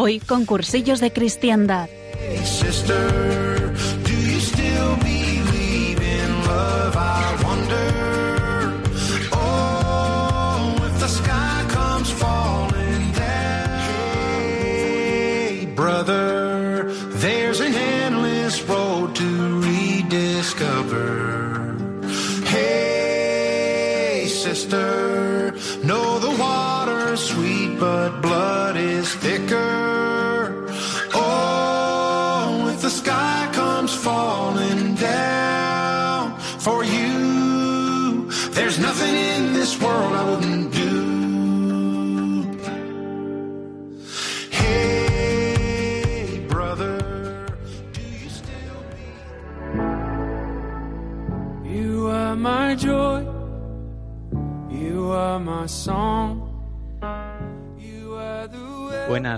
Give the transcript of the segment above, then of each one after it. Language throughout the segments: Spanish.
Hoy con cursillos de cristiandad.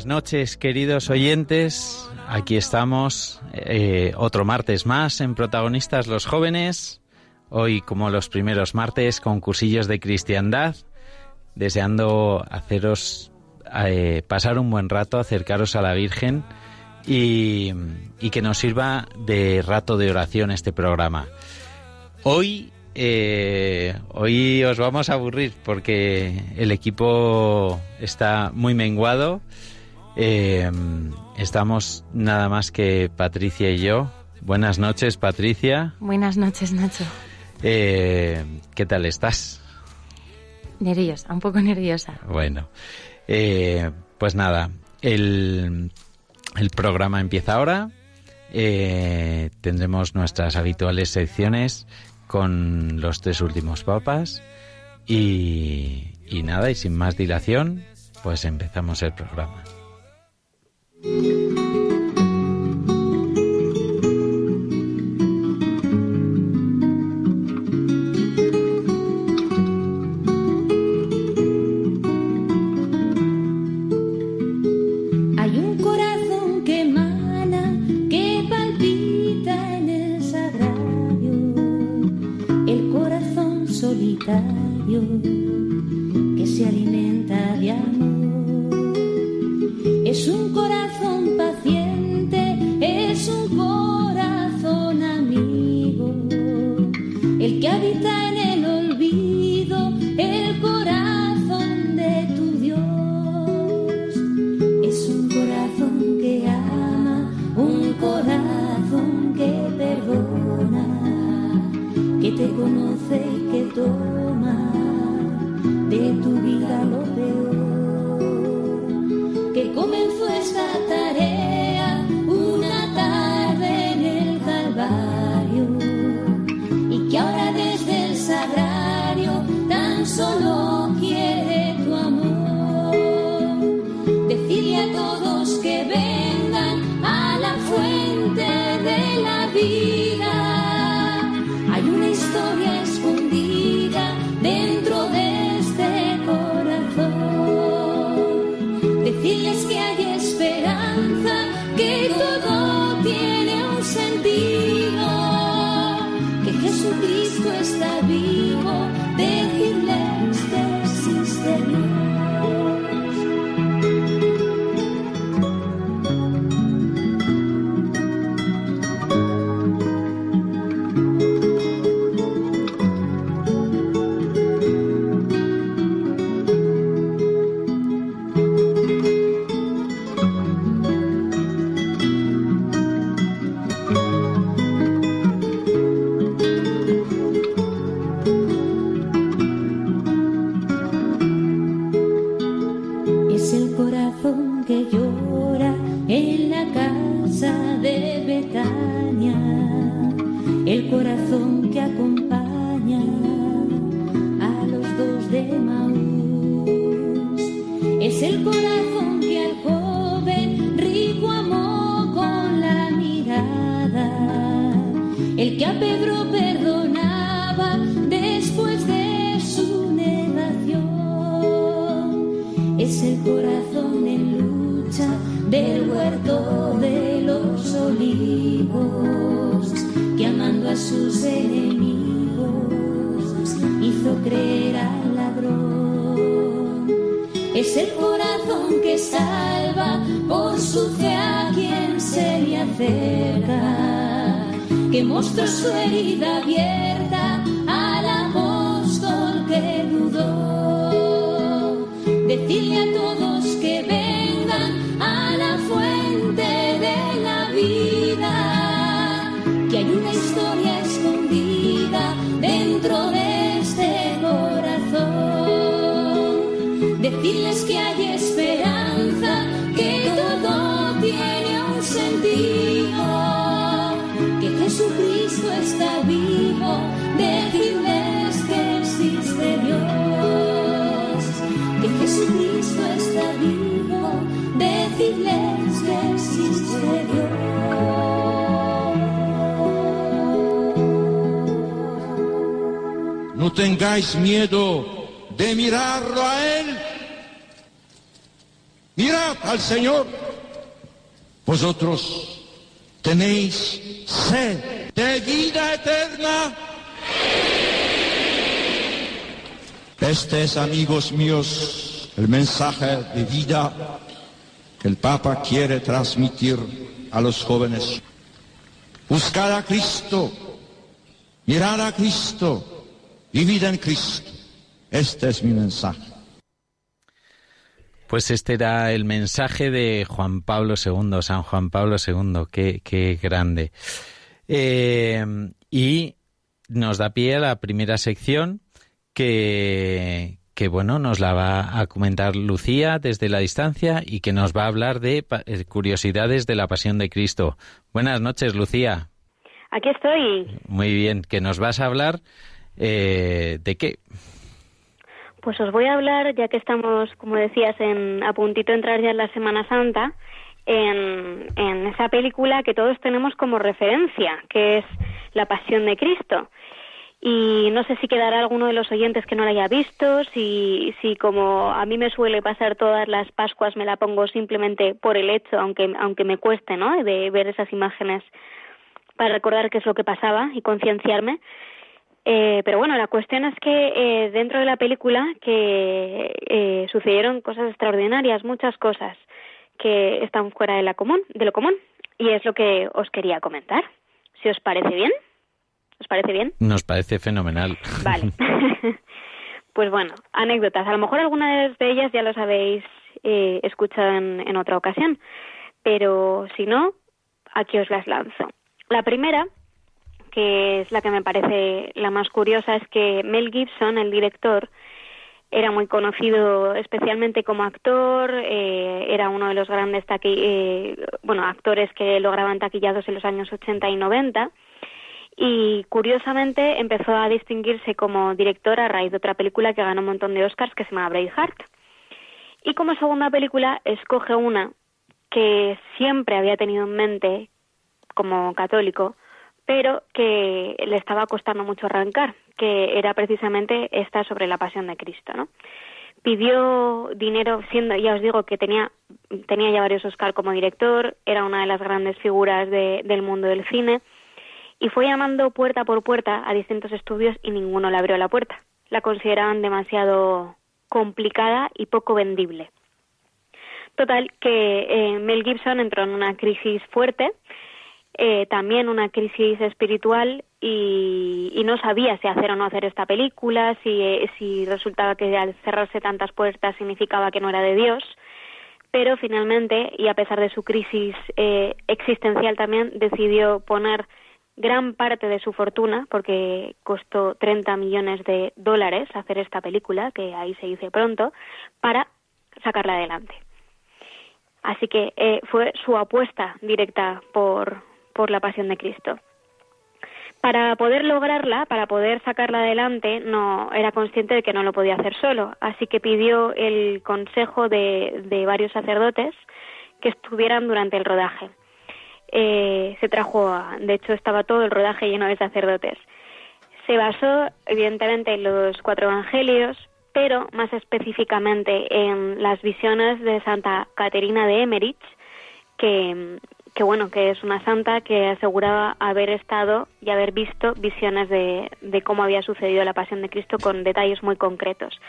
Buenas noches, queridos oyentes. Aquí estamos, eh, otro martes más en Protagonistas los Jóvenes. Hoy, como los primeros martes, con cursillos de cristiandad, deseando haceros eh, pasar un buen rato, acercaros a la Virgen y, que nos sirva de rato de oración este programa. Hoy, eh, hoy os vamos a aburrir porque el equipo está muy menguado. Eh, estamos nada más que Patricia y yo. Buenas noches, Patricia. Buenas noches, Nacho. Eh, ¿Qué tal estás? Nerviosa, un poco nerviosa. Bueno, eh, pues nada, el, el programa empieza ahora. Eh, tendremos nuestras habituales secciones con los tres últimos papas. Y, y nada, y sin más dilación, pues empezamos el programa. Hay El corazón en lucha del huerto de los olivos, que amando a sus enemigos hizo creer al ladrón. Es el corazón que salva por su fe a quien se le acerca, que mostró su herida abierta Decirle a todos que vengan a la fuente de la vida, que hay una historia escondida dentro de este corazón. Decirles que hay No tengáis miedo de mirarlo a Él. Mirad al Señor. Vosotros tenéis sed de vida eterna. Este es, amigos míos, el mensaje de vida que el Papa quiere transmitir a los jóvenes. Buscad a Cristo, mirad a Cristo, vivid en Cristo. Este es mi mensaje. Pues este era el mensaje de Juan Pablo II, San Juan Pablo II, qué, qué grande. Eh, y nos da pie a la primera sección que, que, bueno, nos la va a comentar Lucía desde la distancia y que nos va a hablar de eh, curiosidades de la Pasión de Cristo. Buenas noches, Lucía. Aquí estoy. Muy bien, que nos vas a hablar eh, de qué. Pues os voy a hablar, ya que estamos, como decías, en, a puntito de entrar ya en la Semana Santa, en, en esa película que todos tenemos como referencia, que es La Pasión de Cristo. Y no sé si quedará alguno de los oyentes que no la haya visto, si, si como a mí me suele pasar todas las Pascuas me la pongo simplemente por el hecho, aunque, aunque me cueste, ¿no?, de ver esas imágenes para recordar qué es lo que pasaba y concienciarme. Eh, pero bueno, la cuestión es que eh, dentro de la película que eh, sucedieron cosas extraordinarias, muchas cosas que están fuera de la común, de lo común, y es lo que os quería comentar. Si os parece bien, ¿os parece bien? Nos parece fenomenal. Vale. pues bueno, anécdotas. A lo mejor algunas de ellas ya los habéis eh, escuchado en, en otra ocasión, pero si no, aquí os las lanzo. La primera, que es la que me parece la más curiosa, es que Mel Gibson, el director, era muy conocido especialmente como actor, eh, era uno de los grandes taqui eh, bueno, actores que lograban taquillados en los años 80 y 90 y curiosamente empezó a distinguirse como director a raíz de otra película que ganó un montón de Oscars que se llama Braveheart. Y como segunda película escoge una que siempre había tenido en mente como católico, pero que le estaba costando mucho arrancar, que era precisamente esta sobre la pasión de Cristo, ¿no? Pidió dinero, siendo, ya os digo que tenía, tenía ya varios Oscar como director, era una de las grandes figuras de, del mundo del cine, y fue llamando puerta por puerta a distintos estudios y ninguno le abrió la puerta. La consideraban demasiado complicada y poco vendible. Total, que eh, Mel Gibson entró en una crisis fuerte, eh, también una crisis espiritual y, y, no sabía si hacer o no hacer esta película, si, eh, si resultaba que al cerrarse tantas puertas significaba que no era de Dios, pero finalmente, y a pesar de su crisis eh, existencial también, decidió poner gran parte de su fortuna, porque costó 30 millones de dólares hacer esta película, que ahí se dice pronto, para sacarla adelante. Así que eh, fue su apuesta directa por, por la pasión de Cristo. Para poder lograrla, para poder sacarla adelante, no era consciente de que no lo podía hacer solo, así que pidió el consejo de, de varios sacerdotes que estuvieran durante el rodaje. Eh, se trajo, a- de hecho, estaba todo el rodaje lleno de sacerdotes. Se basó, evidentemente, en los cuatro evangelios, pero más específicamente en las visiones de Santa Caterina de Emmerich, que, que bueno, que es una santa que aseguraba haber estado y haber visto visiones de, de cómo había sucedido la pasión de Cristo con detalles muy concretos.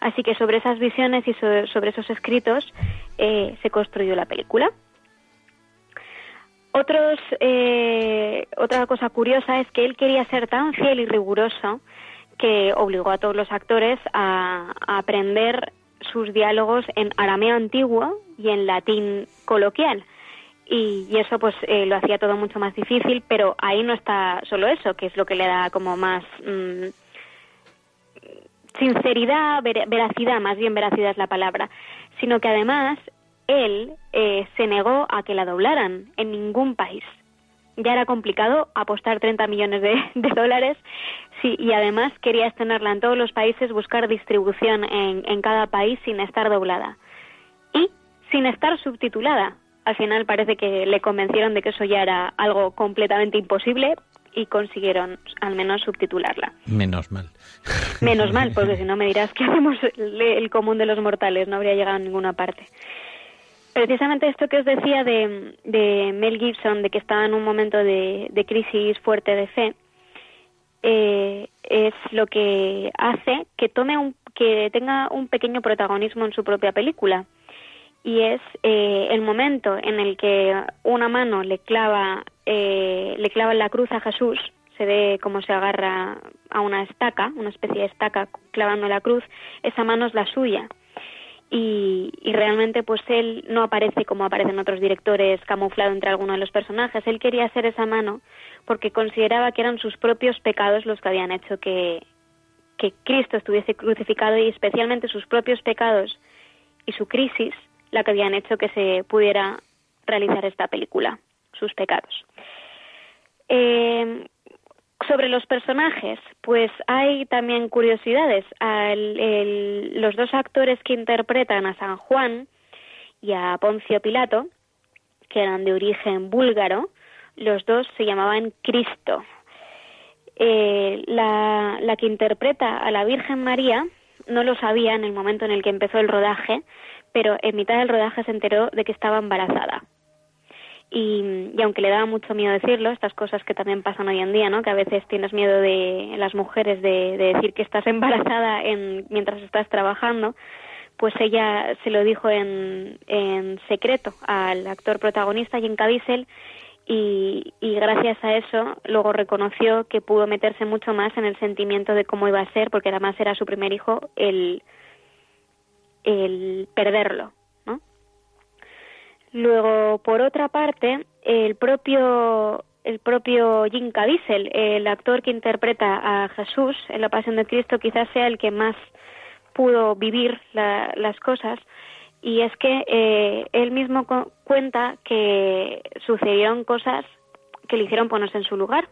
Así que sobre esas visiones y so- sobre esos escritos eh, se construyó la película. Otros, eh, otra cosa curiosa es que él quería ser tan fiel y riguroso que obligó a todos los actores a, a aprender sus diálogos en arameo antiguo y en latín coloquial. Y, eso pues eh, lo hacía todo mucho más difícil, pero ahí no está solo eso, que es lo que le da como más mm, sinceridad, ver- veracidad, más bien veracidad es la palabra, sino que además él eh, se negó a que la doblaran en ningún país. Ya era complicado apostar 30 millones de, de dólares sí, y además quería estrenarla en todos los países, buscar distribución en, en cada país sin estar doblada y sin estar subtitulada. Al final parece que le convencieron de que eso ya era algo completamente imposible y consiguieron al menos subtitularla. Menos mal. Menos mal, porque si no me dirás que hacemos el, el común de los mortales, no habría llegado a ninguna parte. Precisamente esto que os decía de, de Mel Gibson, de que estaba en un momento de, crisis fuerte de fe, eh, es lo que hace que tome un, que tenga un pequeño protagonismo en su propia película. Y es eh, el momento en el que una mano le clava eh, le clava la cruz a Jesús se ve cómo se agarra a una estaca una especie de estaca clavando la cruz esa mano es la suya y, y realmente pues él no aparece como aparecen otros directores camuflado entre algunos de los personajes él quería ser esa mano porque consideraba que eran sus propios pecados los que habían hecho que que Cristo estuviese crucificado y especialmente sus propios pecados y su crisis la que habían hecho que se pudiera realizar esta película, sus pecados. Eh, sobre los personajes, pues hay también curiosidades. Los dos actores que interpretan a San Juan y a Poncio Pilato, que eran de origen búlgaro, los dos se llamaban Cristo. Eh, la, la que interpreta a la Virgen María no lo sabía en el momento en el que empezó el rodaje, pero en mitad del rodaje se enteró de que estaba embarazada. Y, aunque le daba mucho miedo decirlo, estas cosas que también pasan hoy en día, ¿no? Que a veces tienes miedo de las mujeres de, de decir que estás embarazada en, mientras estás trabajando, pues ella se lo dijo en, en secreto al actor protagonista, Jim Caviezel, y, y gracias a eso luego reconoció que pudo meterse mucho más en el sentimiento de cómo iba a ser, porque además era su primer hijo, el, el perderlo. Luego, por otra parte, el propio el propio Jim Caviezel, el actor que interpreta a Jesús en la Pasión de Cristo, quizás sea el que más pudo vivir la- las cosas. Y es que eh, él mismo cu- cuenta que sucedieron cosas que le hicieron ponerse en su lugar.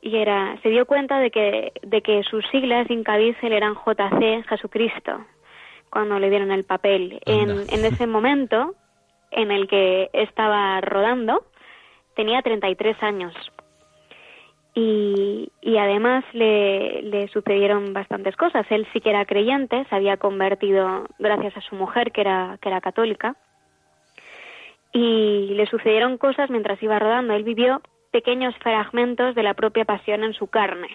Y era se dio cuenta de que de que sus siglas Jim Caviezel eran JC Jesucristo cuando le dieron el papel. En, en ese momento en el que estaba rodando tenía 33 años y, y además le, le sucedieron bastantes cosas. Él sí que era creyente, se había convertido gracias a su mujer que era, que era católica y le sucedieron cosas mientras iba rodando. Él vivió pequeños fragmentos de la propia pasión en su carne.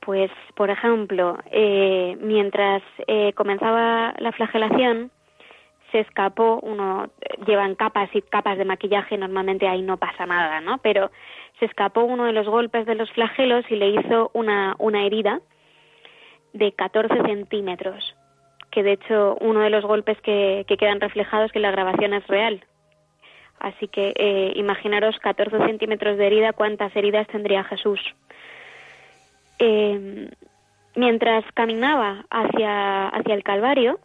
Pues, por ejemplo, eh, mientras eh, comenzaba la flagelación, se escapó, uno llevan capas y capas de maquillaje, normalmente ahí no pasa nada, ¿no? Pero se escapó uno de los golpes de los flagelos y le hizo una, una herida de 14 centímetros, que de hecho uno de los golpes que, que quedan reflejados que la grabación es real. Así que eh, imaginaros 14 centímetros de herida, cuántas heridas tendría Jesús. Eh, mientras caminaba hacia, hacia el Calvario,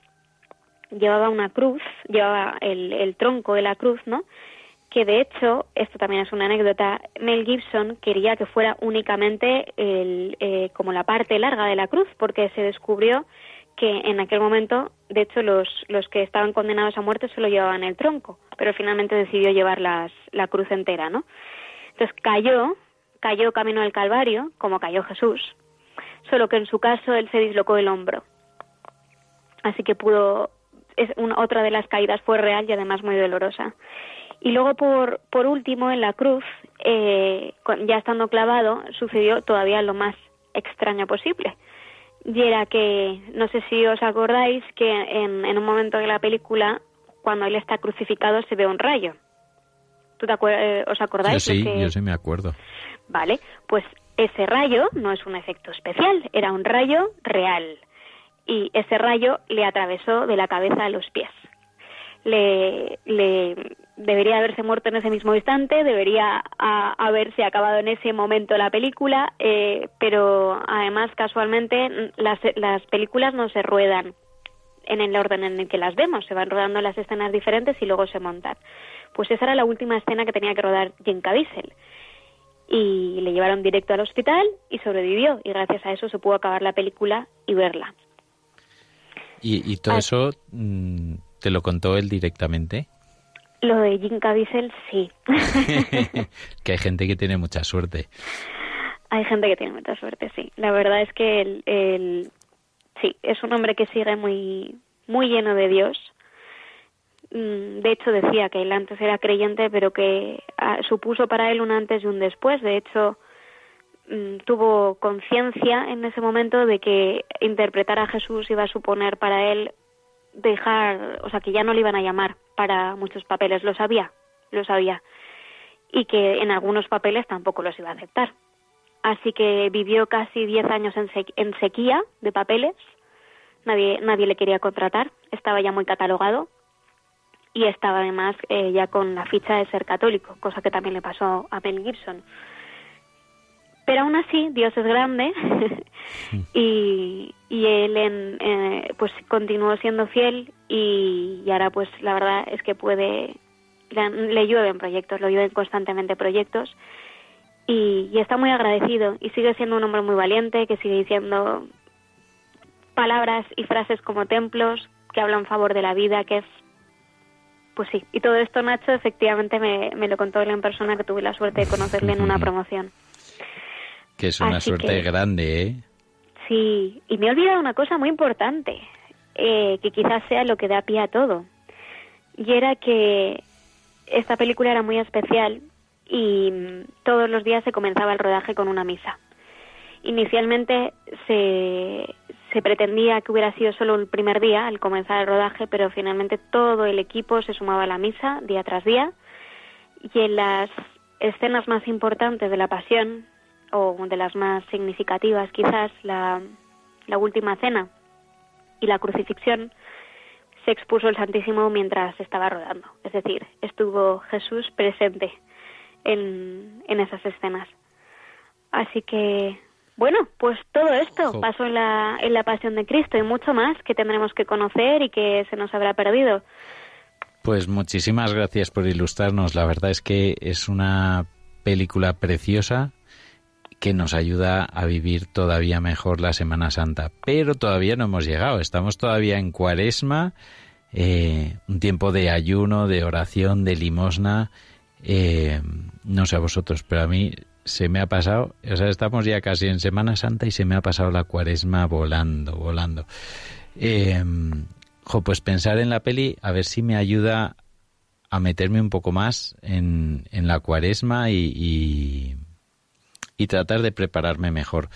llevaba una cruz, llevaba el, el tronco de la cruz, ¿no? que de hecho, esto también es una anécdota, Mel Gibson quería que fuera únicamente el, eh, como la parte larga de la cruz, porque se descubrió que en aquel momento, de hecho, los, los que estaban condenados a muerte solo llevaban el tronco, pero finalmente decidió llevar las, la cruz entera, ¿no? Entonces cayó, cayó camino del Calvario, como cayó Jesús, solo que en su caso él se dislocó el hombro. Así que pudo, es una, otra de las caídas fue real y además muy dolorosa. Y luego, por, por último, en la cruz, eh, ya estando clavado, sucedió todavía lo más extraño posible. Y era que, no sé si os acordáis, que en, en un momento de la película, cuando él está crucificado, se ve un rayo. ¿Tú te acuer- eh, os Yo acordáis? sí, Los que- yo sí me acuerdo. Vale, pues ese rayo no es un efecto especial, era un rayo real. Y ese rayo le atravesó de la cabeza a los pies. Le, debería haberse muerto en ese mismo instante, debería a- haberse acabado en ese momento la película, eh, pero además casualmente mm, las, las películas no se ruedan en el orden en el que las vemos, se van rodando las escenas diferentes y luego se montan. Pues esa era la última escena que tenía que rodar Jim Caviezel y le llevaron directo al hospital y sobrevivió y gracias a eso se pudo acabar la película y verla. ¿Y, y todo Ah. eso mm, te lo contó él directamente? Lo de Jim Caviezel sí. que hay gente que tiene mucha suerte. Hay gente que tiene mucha suerte, sí. La verdad es que el, el- sí, es un hombre que sigue muy muy lleno de Dios. Mm, De hecho decía que él antes era creyente, pero que ah, supuso para él un antes y un después. De hecho, tuvo conciencia en ese momento de que interpretar a Jesús iba a suponer para él dejar, o sea, que ya no le iban a llamar para muchos papeles, lo sabía, lo sabía, y que en algunos papeles tampoco los iba a aceptar. Así que vivió casi 10 años en sequía de papeles, nadie, nadie le quería contratar, estaba ya muy catalogado. Y estaba además eh, ya con la ficha de ser católico, cosa que también le pasó a Mel Gibson. Pero aún así, Dios es grande. Y, y él en, eh, pues continuó siendo fiel y, y ahora pues la verdad es que puede, le, le llueven proyectos, le llueven constantemente proyectos. Y, y está muy agradecido y sigue siendo un hombre muy valiente que sigue diciendo palabras y frases como templos que hablan a favor de la vida, que es pues sí, y todo esto Nacho efectivamente me, me lo contó él en persona que tuve la suerte de conocerle en una promoción. Que es una Así suerte que- grande, ¿eh? Sí, y me he olvidado una cosa muy importante, eh, que quizás sea lo que da pie a todo. Y era que esta película era muy especial y mm, todos los días se comenzaba el rodaje con una misa. Inicialmente se, se pretendía que hubiera sido solo el primer día al comenzar el rodaje, pero finalmente todo el equipo se sumaba a la misa día tras día. Y en las escenas más importantes de la pasión, o de las más significativas quizás, la, la última cena y la crucifixión, se expuso el Santísimo mientras estaba rodando. Es decir, estuvo Jesús presente en, en esas escenas. Así que, bueno, pues todo esto pasó en la, en la Pasión de Cristo y mucho más que tendremos que conocer y que se nos habrá perdido. Pues muchísimas gracias por ilustrarnos. La verdad es que es una película preciosa que nos ayuda a vivir todavía mejor la Semana Santa. Pero todavía no hemos llegado. Estamos todavía en Cuaresma, eh, un tiempo de ayuno, de oración, de limosna. Eh, no sé a vosotros, pero a mí se me ha pasado, o sea, estamos ya casi en Semana Santa y se me ha pasado la Cuaresma volando, volando. Eh, jo, pues pensar en la peli, a ver si me ayuda a meterme un poco más en, la cuaresma y, y tratar de prepararme mejor.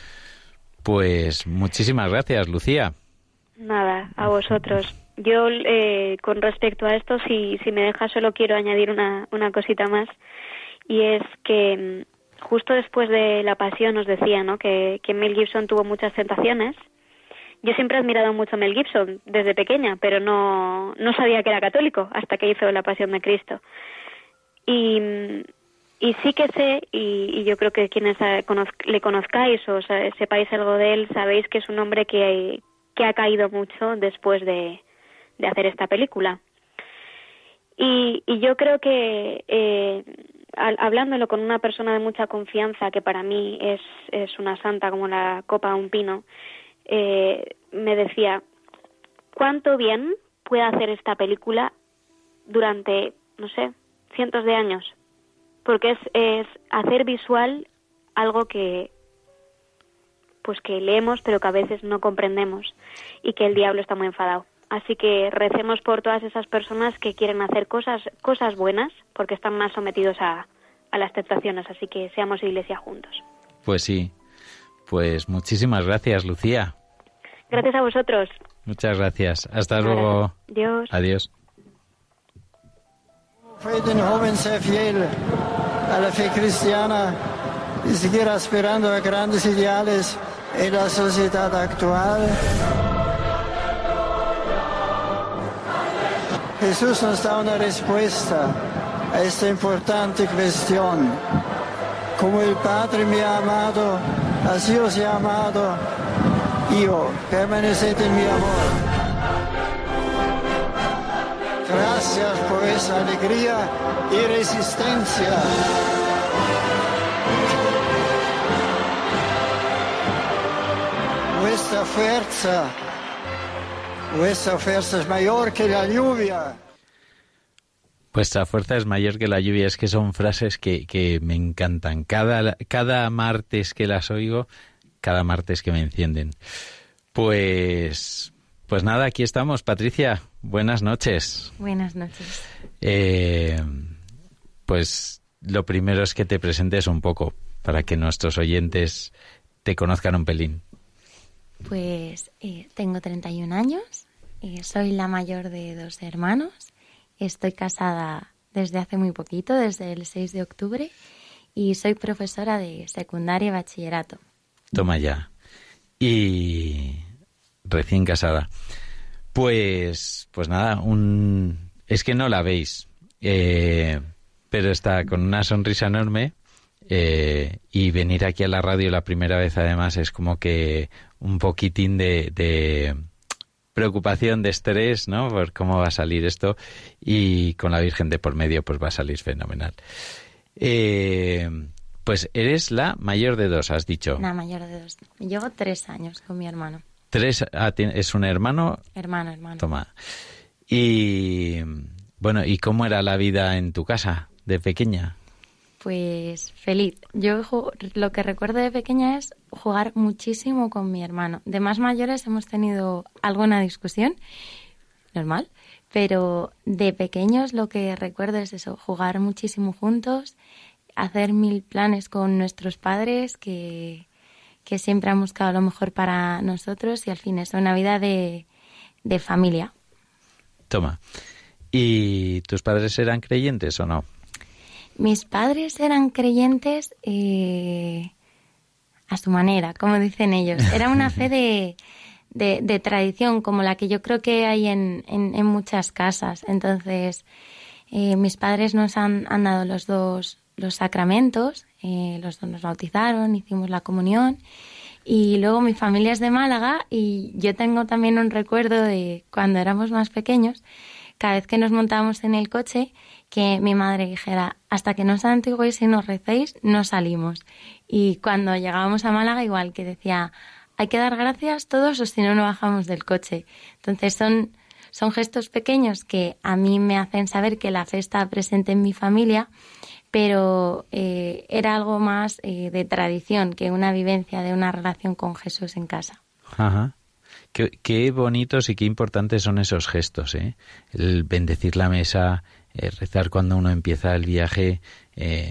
Pues muchísimas gracias, Lucía. Nada, a vosotros. Yo, eh, con respecto a esto, si, si me dejas, solo quiero añadir una, una cosita más. Y es que mm, justo después de la pasión nos decía ¿no? que, que Mel Gibson tuvo muchas tentaciones. Yo siempre he admirado mucho a Mel Gibson desde pequeña, pero no, no sabía que era católico hasta que hizo La Pasión de Cristo. Y, mm, y sí que sé, y, yo creo que quienes eh, conoz- le conozcáis o sepáis algo de él, sabéis que es un hombre que, que ha caído mucho después de, de hacer esta película. Y, y yo creo que eh, al- hablándolo con una persona de mucha confianza, que para mí es, es una santa como la copa de un pino, eh, me decía, ¿cuánto bien puede hacer esta película durante, no sé, cientos de años? Porque es, es hacer visual algo que pues que leemos pero que a veces no comprendemos y que el diablo está muy enfadado. Así que recemos por todas esas personas que quieren hacer cosas cosas buenas porque están más sometidos a, a las tentaciones. Así que seamos iglesia juntos. Pues sí. Pues muchísimas gracias, Lucía. Gracias a vosotros. Muchas gracias. Hasta luego. Dios. Adiós. Fue de joven ser fiel a la fe cristiana y seguir aspirando a grandes ideales en la sociedad actual. Jesús nos da una respuesta a esta importante cuestión. Como el Padre me ha amado, así os he amado. Yo, permaneced en mi amor. Gracias por esa alegría y resistencia. Vuestra fuerza, vuestra fuerza es mayor que la lluvia. Vuestra fuerza es mayor que la lluvia. Es que son frases que, que me encantan. Cada, cada martes que las oigo, cada martes que me encienden. Pues, pues nada, aquí estamos. Patricia, buenas noches. Buenas noches. Eh, pues lo primero es que te presentes un poco para que nuestros oyentes te conozcan un pelín. Pues eh, tengo 31 años, eh, soy la mayor de dos hermanos, estoy casada desde hace muy poquito, desde el 6 de octubre, y soy profesora de secundaria y bachillerato. Toma ya. Y recién casada. Pues, pues nada, un es que no la veis, eh, pero está con una sonrisa enorme. eh, y venir aquí a la radio la primera vez además es como que un poquitín de, de preocupación, de estrés, ¿no? Por cómo va a salir esto y con la Virgen de por medio pues va a salir fenomenal. Eh, pues eres la mayor de dos, has dicho. La mayor de dos. Llevo tres años con mi hermano. Tres, ah, es un hermano. Hermano, hermano. Toma. Y bueno, ¿y cómo era la vida en tu casa de pequeña? Pues feliz. Yo lo que recuerdo de pequeña es jugar muchísimo con mi hermano. De más mayores hemos tenido alguna discusión, normal, pero de pequeños lo que recuerdo es eso, jugar muchísimo juntos, hacer mil planes con nuestros padres que, que siempre han buscado lo mejor para nosotros y al fin es una vida de, de familia. Toma. ¿Y tus padres eran creyentes o no? Mis padres eran creyentes eh, a su manera, como dicen ellos. Era una fe de, de, de tradición, como la que yo creo que hay en, en, en muchas casas. Entonces, eh, mis padres nos han, han dado los dos los sacramentos, eh, los nos bautizaron, hicimos la comunión. Y luego mi familia es de Málaga y yo tengo también un recuerdo de cuando éramos más pequeños, cada vez que nos montábamos en el coche, que mi madre dijera, hasta que no santiguéis y nos recéis, no salimos. Y cuando llegábamos a Málaga, igual que decía, hay que dar gracias todos o si no, no bajamos del coche. Entonces son, son gestos pequeños que a mí me hacen saber que la fe está presente en mi familia, pero eh, era algo más eh, de tradición que una vivencia de una relación con Jesús en casa. Ajá. Qué, bonitos y qué importantes son esos gestos, ¿eh? El bendecir la mesa, eh, rezar cuando uno empieza el viaje,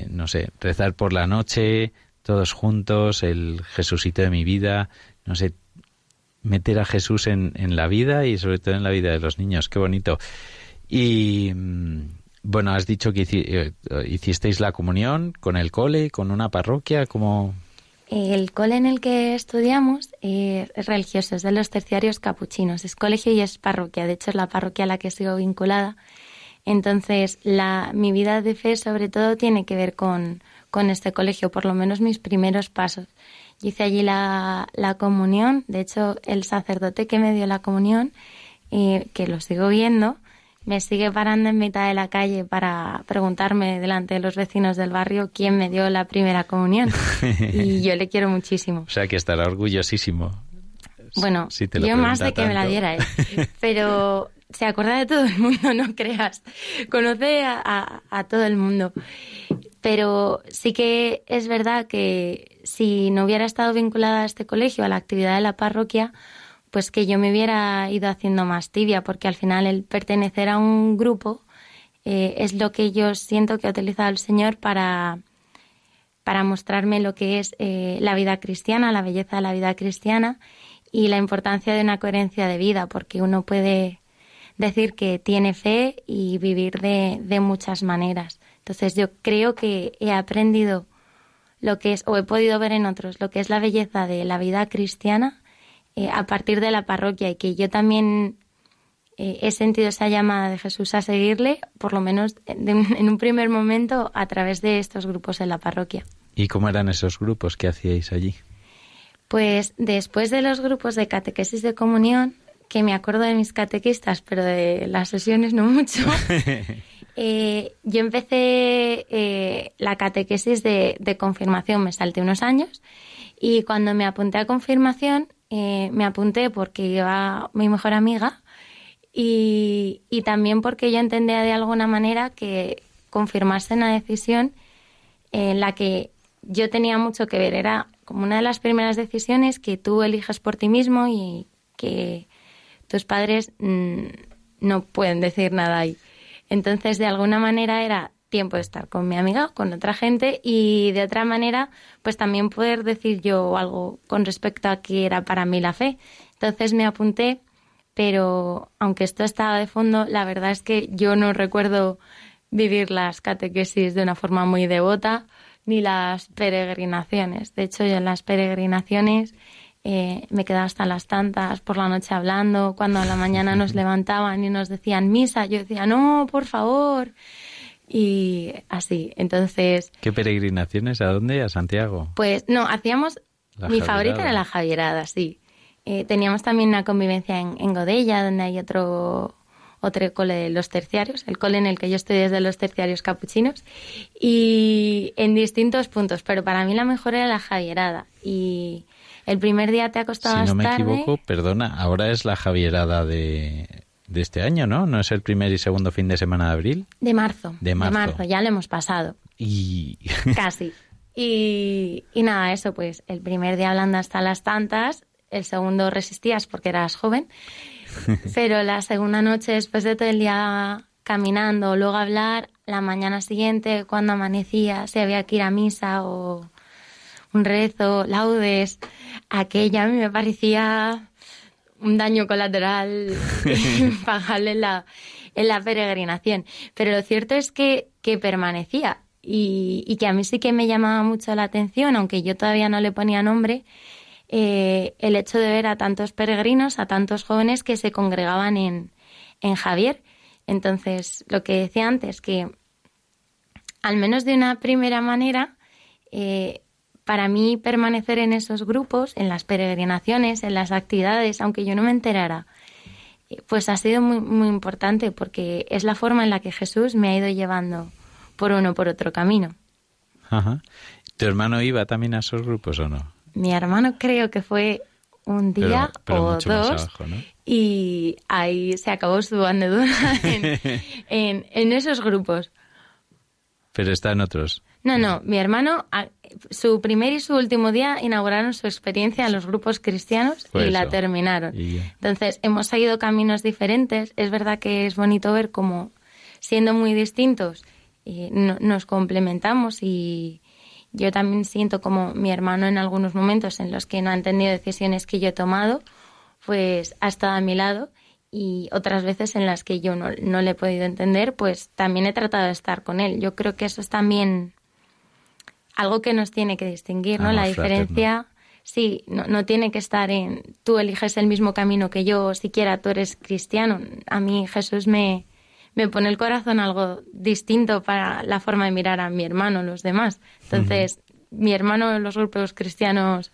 no sé, rezar por la noche, todos juntos, el Jesucito de mi vida, no sé, meter a Jesús en, en la vida y sobre todo en la vida de los niños, qué bonito. Y mm, bueno, has dicho que hici- eh, hicisteis la comunión con el cole, con una parroquia, como... El cole en el que estudiamos eh, es religioso, es de los terciarios capuchinos. Es colegio y es parroquia. De hecho, es la parroquia a la que sigo vinculada. Entonces, la, mi vida de fe, sobre todo, tiene que ver con, con este colegio, por lo menos mis primeros pasos. Yo hice allí la, la comunión. De hecho, el sacerdote que me dio la comunión, eh, que lo sigo viendo, me sigue parando en mitad de la calle para preguntarme delante de los vecinos del barrio quién me dio la primera comunión. y yo le quiero muchísimo. O sea que estará orgullosísimo. Bueno, Si te lo yo más de que me la diera él. Pero se acuerda de todo el mundo, no creas. Conoce a, a- a todo el mundo. Pero sí que es verdad que si no hubiera estado vinculada a este colegio, a la actividad de la parroquia, pues que yo me hubiera ido haciendo más tibia, porque al final el pertenecer a un grupo eh, es lo que yo siento que ha utilizado el Señor para, para mostrarme lo que es eh, la vida cristiana, la belleza de la vida cristiana y la importancia de una coherencia de vida, porque uno puede decir que tiene fe y vivir de, de muchas maneras. Entonces yo creo que he aprendido lo que es, o he podido ver en otros, lo que es la belleza de la vida cristiana eh, a partir de la parroquia y que yo también eh, he sentido esa llamada de Jesús a seguirle, por lo menos de- en un primer momento a través de estos grupos en la parroquia. ¿Y cómo eran esos grupos que hacíais allí? Pues después de los grupos de catequesis de comunión, que me acuerdo de mis catequistas, pero de las sesiones no mucho, eh, yo empecé eh, la catequesis de, de confirmación, me salté unos años, y cuando me apunté a confirmación, eh, me apunté porque iba mi mejor amiga y, también porque yo entendía de alguna manera que confirmarse una decisión en la que yo tenía mucho que ver. Era como una de las primeras decisiones que tú eliges por ti mismo y que tus padres mm, no pueden decir nada ahí. Entonces, de alguna manera era tiempo de estar con mi amiga, con otra gente y de otra manera, pues también poder decir yo algo con respecto a qué era para mí la fe. Entonces me apunté, pero aunque esto estaba de fondo, la verdad es que yo no recuerdo vivir las catequesis de una forma muy devota ni las peregrinaciones. De hecho, yo en las peregrinaciones eh, me quedaba hasta las tantas por la noche hablando. Cuando a la mañana nos levantaban y nos decían misa, yo decía, no, por favor. Y así. Entonces, ¿Qué peregrinaciones? ¿A dónde? ¿A Santiago? pues no, hacíamos. La mi Javierada. favorita era la Javierada, sí. Eh, teníamos también una convivencia en, en Godella, donde hay otro otro cole de los terciarios, el cole en el que yo estoy desde los terciarios capuchinos, y en distintos puntos, pero para mí la mejor era la Javierada. Y el primer día te Si acostabas no me tarde. equivoco, perdona, ahora es la Javierada de, de este año, ¿no? ¿No es el primer y segundo fin de semana de abril? De marzo. De marzo. ya lo hemos pasado. Y Casi. Y, y nada, eso pues, el primer día hablando hasta las tantas, el segundo resistías porque eras joven, pero la segunda noche, después de todo el día caminando, luego hablar, la mañana siguiente, cuando amanecía, si había que ir a misa o un rezo, laudes, aquella a mí me parecía un daño colateral pagarle en la, en la peregrinación. Pero lo cierto es que, que permanecía y, y que a mí sí que me llamaba mucho la atención, aunque yo todavía no le ponía nombre, eh, el hecho de ver a tantos peregrinos, a tantos jóvenes que se congregaban en, en Javier. Entonces, lo que decía antes, que al menos de una primera manera, eh, para mí permanecer en esos grupos, en las peregrinaciones, en las actividades, aunque yo no me enterara, eh, pues ha sido muy, muy importante porque es la forma en la que Jesús me ha ido llevando por uno o por otro camino. Ajá. ¿Tu hermano iba también a esos grupos o no? Mi hermano creo que fue un día Pero- pero o dos abajo, ¿no? y ahí se acabó su andadura en, en, en esos grupos. Pero está en otros. No, no, mi hermano, su primer y su último día inauguraron su experiencia en los grupos cristianos y la terminaron. Y. Entonces, hemos seguido caminos diferentes. Es verdad que es bonito ver cómo, siendo muy distintos, eh, no- nos complementamos y yo también siento como mi hermano en algunos momentos en los que no ha entendido decisiones que yo he tomado, pues ha estado a mi lado y otras veces en las que yo no, no le he podido entender, pues también he tratado de estar con él. Yo creo que eso es también algo que nos tiene que distinguir, ¿no? Amor La diferencia, sí, no, no tiene que estar en tú eliges el mismo camino que yo, siquiera tú eres cristiano. A mí Jesús me, me pone el corazón algo distinto para la forma de mirar a mi hermano, los demás. Entonces, mi hermano, los grupos cristianos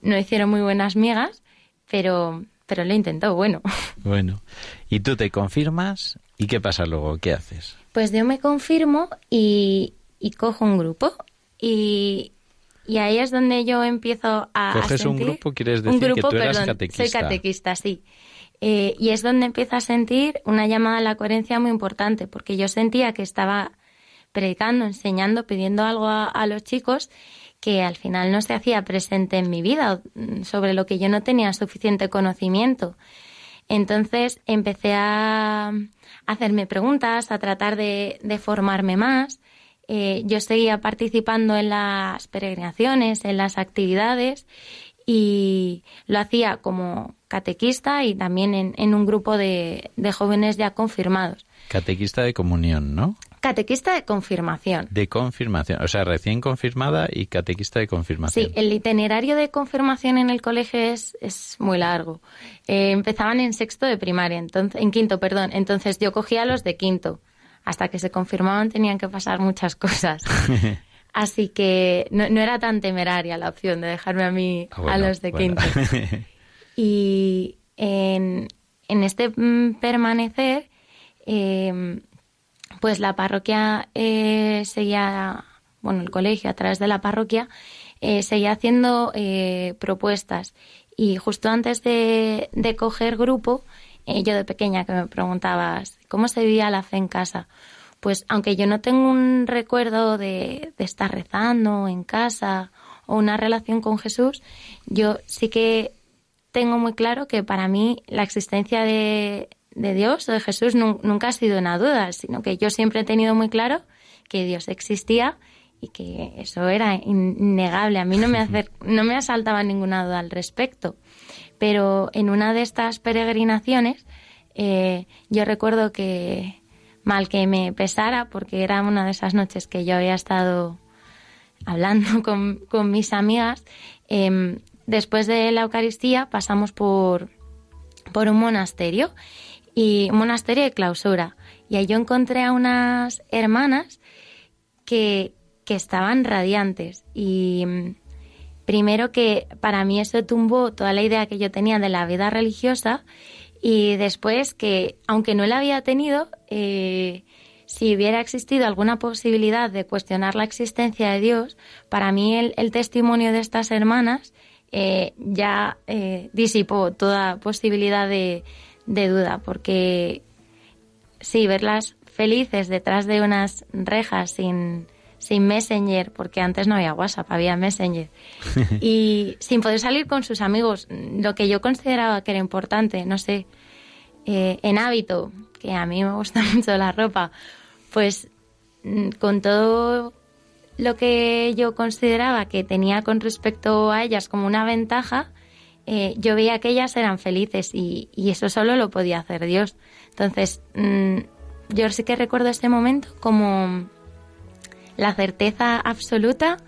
no hicieron muy buenas migas, pero, pero lo intentó, bueno. Bueno. ¿Y tú te confirmas ¿Y qué pasa luego? ¿Qué haces? Pues yo me confirmo y, y cojo un grupo y, y ahí es donde yo empiezo a. a ¿Coges un grupo? ¿Quieres un decir que grupo, tú eras perdón, catequista? Soy catequista, sí. Eh, y es donde empiezo a sentir una llamada a la coherencia muy importante, porque yo sentía que estaba predicando, enseñando, pidiendo algo a, a los chicos que al final no se hacía presente en mi vida, sobre lo que yo no tenía suficiente conocimiento. Entonces empecé a hacerme preguntas, a tratar de, de formarme más. Eh, yo seguía participando en las peregrinaciones, en las actividades y lo hacía como catequista y también en, en un grupo de, de jóvenes ya confirmados. Catequista de comunión, ¿no? Catequista de confirmación. De confirmación, o sea, recién confirmada y catequista de confirmación. Sí, el itinerario de confirmación en el colegio es, es muy largo. Eh, empezaban en sexto de primaria, entonces, en quinto, perdón. Entonces yo cogía los de quinto. Hasta que se confirmaban tenían que pasar muchas cosas. Así que no, no era tan temeraria la opción de dejarme a mí Ah, bueno, a los de bueno. quinto. Y en, en este mm, permanecer, eh, pues la parroquia eh, seguía, bueno, el colegio a través de la parroquia eh, seguía haciendo eh, propuestas. Y justo antes de, de coger grupo, eh, yo de pequeña que me preguntabas, ¿cómo se vivía la fe en casa? Pues aunque yo no tengo un recuerdo de, estar rezando en casa o una relación con Jesús, yo sí que tengo muy claro que para mí la existencia de, de Dios o de Jesús nu- nunca ha sido una duda, sino que yo siempre he tenido muy claro que Dios existía y que eso era innegable. A mí no me, no me asaltaba ninguna duda al respecto. Pero en una de estas peregrinaciones, eh, yo recuerdo que, mal que me pesara, porque era una de esas noches que yo había estado hablando con, con mis amigas, em, después de la Eucaristía pasamos por, por un monasterio, y un monasterio de clausura. Y ahí yo encontré a unas hermanas que, que estaban radiantes. Y primero que para mí eso tumbó toda la idea que yo tenía de la vida religiosa y después que, aunque no la había tenido, eh, si hubiera existido alguna posibilidad de cuestionar la existencia de Dios, para mí el, testimonio de estas hermanas eh, ya eh, disipó toda posibilidad de, de duda, porque sí, verlas felices detrás de unas rejas sin, sin Messenger, porque antes no había WhatsApp, había Messenger, y sin poder salir con sus amigos, lo que yo consideraba que era importante, no sé, eh, en hábito, que a mí me gusta mucho la ropa, pues mm, con todo lo que yo consideraba que tenía con respecto a ellas como una ventaja, eh, yo veía que ellas eran felices y, y eso solo lo podía hacer Dios. Entonces, mm, yo sí que recuerdo este momento como la certeza absoluta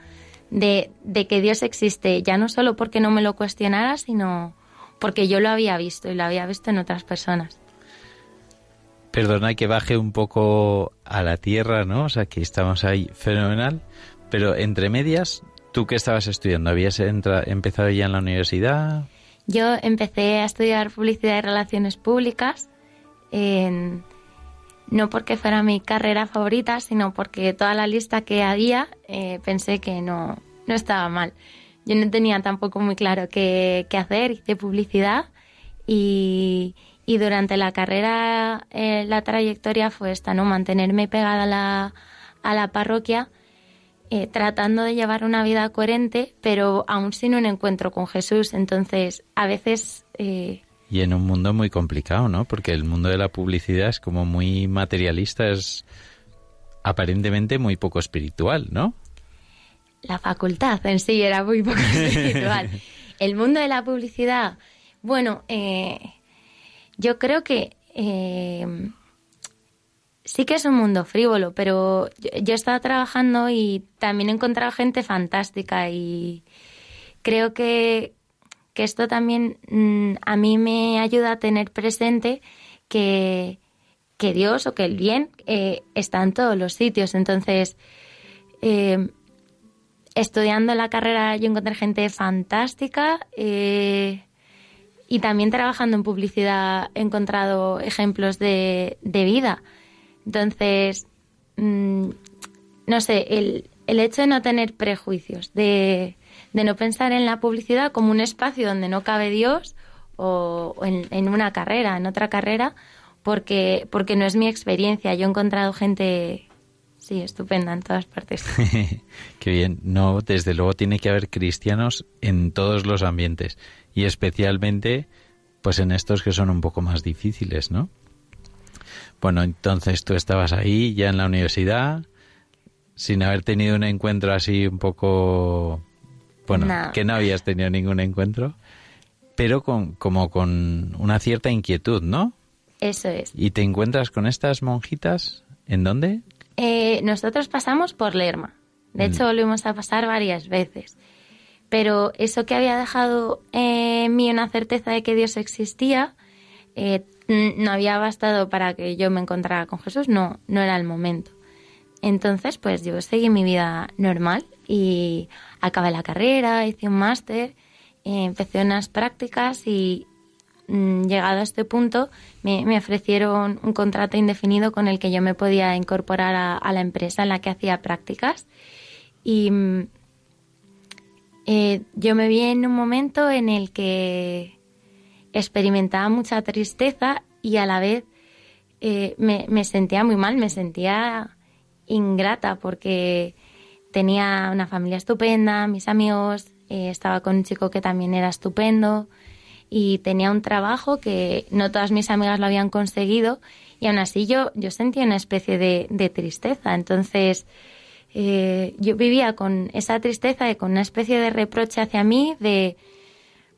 de, de que Dios existe, ya no solo porque no me lo cuestionara, sino porque yo lo había visto y lo había visto en otras personas. Perdona que baje un poco a la tierra, ¿no? O sea, que estamos ahí fenomenal. Pero entre medias, ¿tú qué estabas estudiando? ¿Habías entra- empezado ya en la universidad? Yo empecé a estudiar publicidad y relaciones públicas, en- no porque fuera mi carrera favorita, sino porque toda la lista que había eh, pensé que no, no estaba mal. Yo no tenía tampoco muy claro qué, qué hacer, hice publicidad y, y durante la carrera eh, la trayectoria fue esta, ¿no? Mantenerme pegada a la, a la parroquia eh, tratando de llevar una vida coherente, pero aún sin un encuentro con Jesús. Entonces, a veces, Y en un mundo muy complicado, ¿no? Porque el mundo de la publicidad es como muy materialista, es aparentemente muy poco espiritual, ¿no? la facultad en sí era muy poco espiritual. El mundo de la publicidad, bueno, eh, yo creo que eh, sí que es un mundo frívolo, pero yo, yo he estado trabajando y también he encontrado gente fantástica y creo que, que esto también mm, a mí me ayuda a tener presente que, que Dios o que el bien eh, está en todos los sitios. Entonces, eh, estudiando la carrera yo encontré gente fantástica, eh, y también trabajando en publicidad he encontrado ejemplos de, de vida. Entonces, mm, no sé, el, el hecho de no tener prejuicios, de, de no pensar en la publicidad como un espacio donde no cabe Dios o, en una carrera, en otra carrera, porque, porque no es mi experiencia. Yo he encontrado gente, sí, estupenda en todas partes. Qué bien. No, desde luego tiene que haber cristianos en todos los ambientes y especialmente pues en estos que son un poco más difíciles, ¿no? Bueno, entonces tú estabas ahí ya en la universidad sin haber tenido un encuentro así un poco bueno, No. que no habías tenido ningún encuentro, pero con como con una cierta inquietud, ¿no? Eso es. Y te encuentras con estas monjitas ¿en dónde? Eh, nosotros pasamos por Lerma. De Mm. hecho, volvimos a pasar varias veces. Pero eso que había dejado eh, en mí una certeza de que Dios existía, eh, no había bastado para que yo me encontrara con Jesús, no, no era el momento. Entonces, pues yo seguí mi vida normal y acabé la carrera, hice un máster, eh, empecé unas prácticas y mm, llegado a este punto me, me ofrecieron un contrato indefinido con el que yo me podía incorporar a, la empresa en la que hacía prácticas. Y mm, eh, yo me vi en un momento en el que experimentaba mucha tristeza y a la vez eh, me, me sentía muy mal, me sentía ingrata porque tenía una familia estupenda, mis amigos, eh, estaba con un chico que también era estupendo y tenía un trabajo que no todas mis amigas lo habían conseguido y aún así yo, yo sentía una especie de, de tristeza. Entonces eh, yo vivía con esa tristeza y con una especie de reproche hacia mí de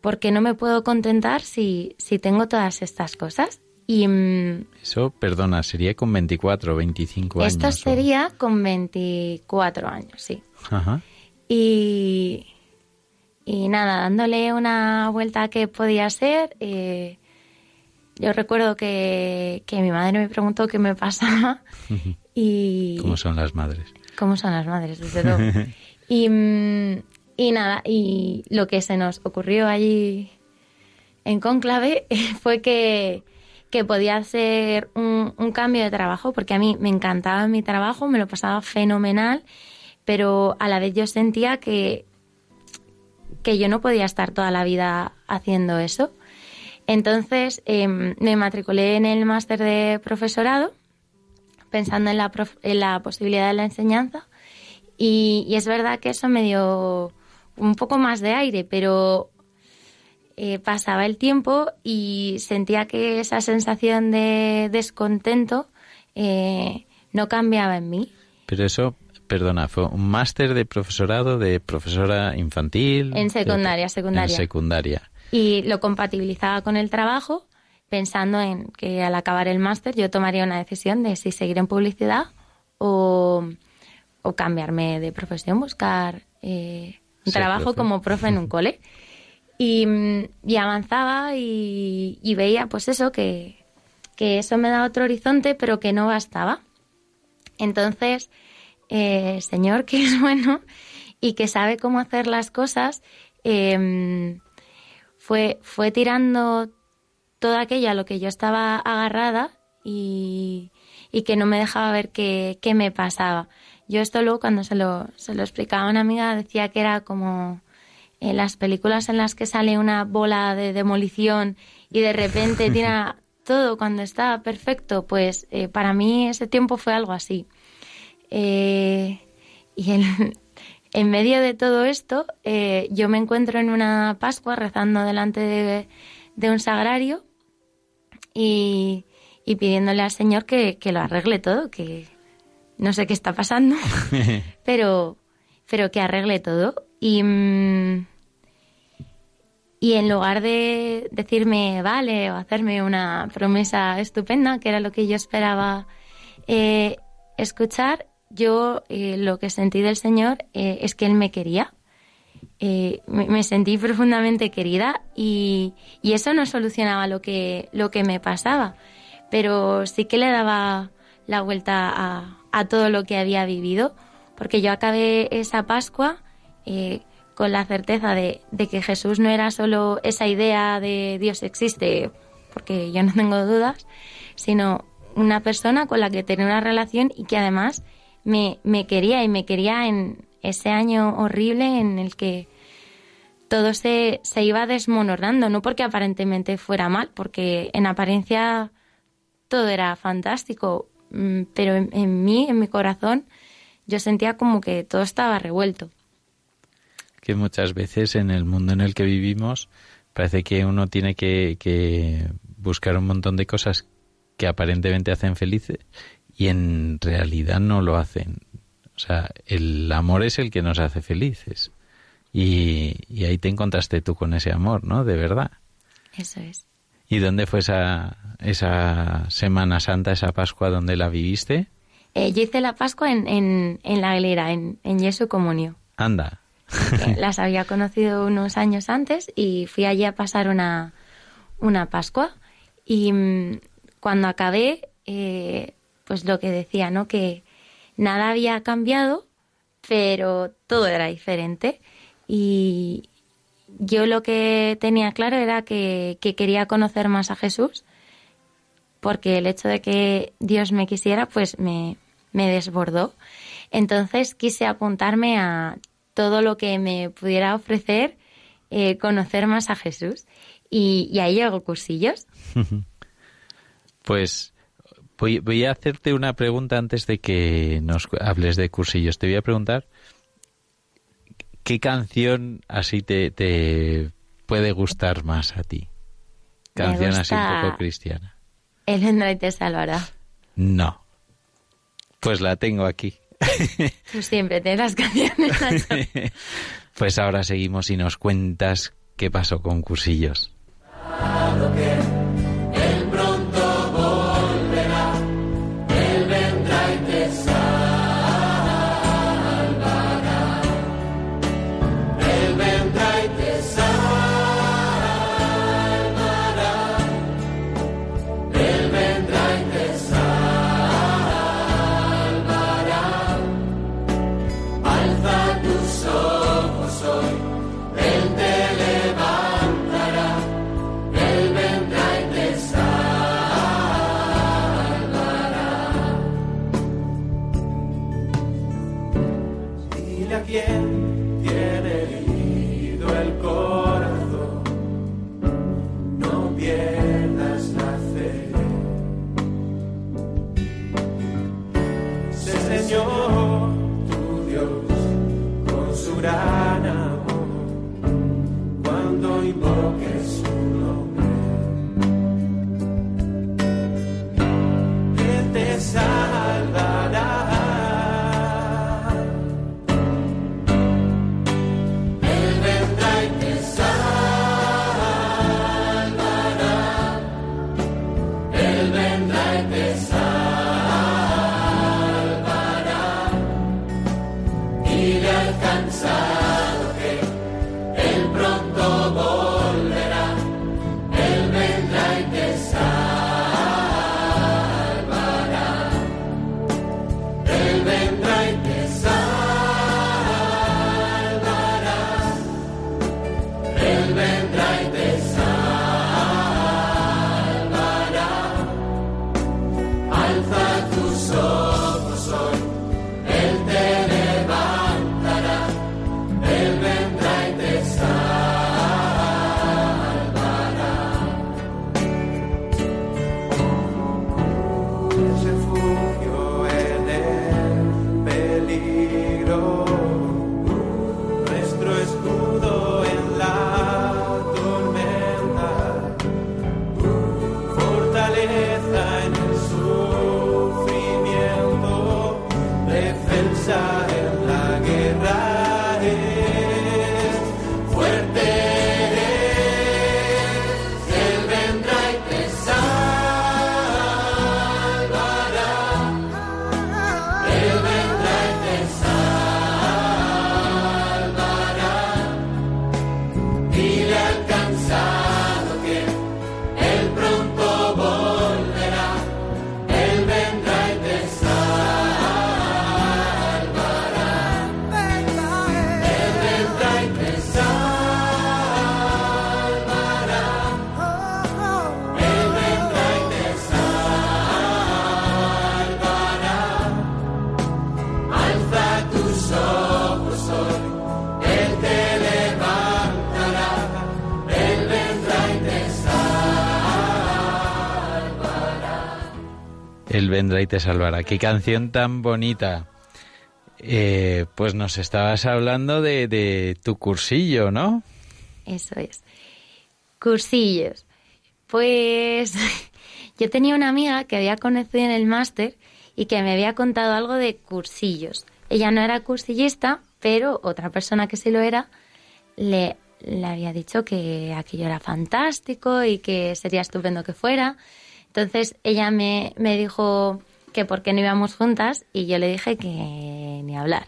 por qué no me puedo contentar si, si tengo todas estas cosas. Y mm, Eso, perdona, sería con 24 o 25 años. esto o- sería con 24 años, sí. Ajá. Y, y nada, dándole una vuelta que podía ser, eh, yo recuerdo que, que mi madre me preguntó qué me pasaba y ¿Cómo son las madres? cómo son las madres, desde luego. y, mm, y nada, y lo que se nos ocurrió allí en Conclave fue que, que podía hacer un, cambio de trabajo, porque a mí me encantaba mi trabajo, me lo pasaba fenomenal, pero a la vez yo sentía que, que yo no podía estar toda la vida haciendo eso. Entonces em, me matriculé en el máster de profesorado, pensando en la, prof- en la posibilidad de la enseñanza, y es verdad que eso me dio un poco más de aire, pero eh, pasaba el tiempo y sentía que esa sensación de descontento eh, no cambiaba en mí. Pero eso, perdona, fue un máster de profesorado de profesora infantil. En secundaria, de- secundaria. En secundaria. Y lo compatibilizaba con el trabajo, pensando en que al acabar el máster yo tomaría una decisión de si seguir en publicidad o, o cambiarme de profesión, buscar eh, un Ser trabajo profe. como profe en un cole. Y, y avanzaba y, veía pues eso, que, que eso me daba otro horizonte, pero que no bastaba. Entonces, eh, Señor, que es bueno y que sabe cómo hacer las cosas, eh, fue, fue tirando todo aquello a lo que yo estaba agarrada y, y que no me dejaba ver qué, qué me pasaba. Yo esto luego cuando se lo, se lo explicaba a una amiga decía que era como en las películas en las que sale una bola de demolición y de repente tira todo cuando está perfecto, pues eh, para mí ese tiempo fue algo así. Eh, y en, en medio de todo esto, eh, yo me encuentro en una Pascua rezando delante de, de un sagrario y, y pidiéndole al Señor que, que lo arregle todo, que no sé qué está pasando, pero, pero que arregle todo. Y, mm, y en lugar de decirme vale o hacerme una promesa estupenda, que era lo que yo esperaba eh, escuchar, yo eh, lo que sentí del Señor eh, es que Él me quería. Me, sentí profundamente querida y, y eso no solucionaba lo que, lo que me pasaba, pero sí que le daba la vuelta a, a todo lo que había vivido, porque yo acabé esa Pascua con la certeza de, que Jesús no era solo esa idea de Dios existe, porque yo no tengo dudas, sino una persona con la que tenía una relación y que además me, quería y me quería en ese año horrible en el que todo se, se iba desmoronando, no porque aparentemente fuera mal, porque en apariencia todo era fantástico, mm, pero en mí, en mi corazón, yo sentía como que todo estaba revuelto. Que muchas veces en el mundo en el que vivimos parece que uno tiene que, que buscar un montón de cosas que aparentemente hacen felices y en realidad no lo hacen. O sea, el amor es el que nos hace felices. Y, y ahí te encontraste tú con ese amor, ¿no? De verdad. Eso es. ¿Y dónde fue esa, esa Semana Santa, esa Pascua, donde la viviste? Eh, yo hice la Pascua en, en, en la Aguilera, en, en Yesu Comunio. Anda. las había conocido unos años antes y fui allí a pasar una, una Pascua. Y mm, cuando acabé, eh, pues lo que decía, ¿no? Que nada había cambiado, pero todo era diferente. Y yo lo que tenía claro era que, que quería conocer más a Jesús, porque el hecho de que Dios me quisiera, pues me, me desbordó. Entonces quise apuntarme a todo lo que me pudiera ofrecer eh, conocer más a Jesús. Y, y ahí hago cursillos. Pues voy, voy a hacerte una pregunta antes de que nos hables de cursillos. Te voy a preguntar qué canción así te, te puede gustar más a ti. Canción así un poco cristiana. Él vendrá y te salvará. No. Pues la tengo aquí. Tú siempre tienes las canciones. Pues ahora seguimos y nos cuentas qué pasó con cursillos. Él vendrá y te salvará. Qué canción tan bonita. Eh, pues nos estabas hablando de, de tu cursillo, ¿no? Eso es. Cursillos. Pues yo tenía una amiga que había conocido en el máster y que me había contado algo de cursillos. Ella no era cursillista, pero otra persona que sí lo era le, le había dicho que aquello era fantástico y que sería estupendo que fuera. Entonces ella me, me dijo que por qué no íbamos juntas y yo le dije que ni hablar,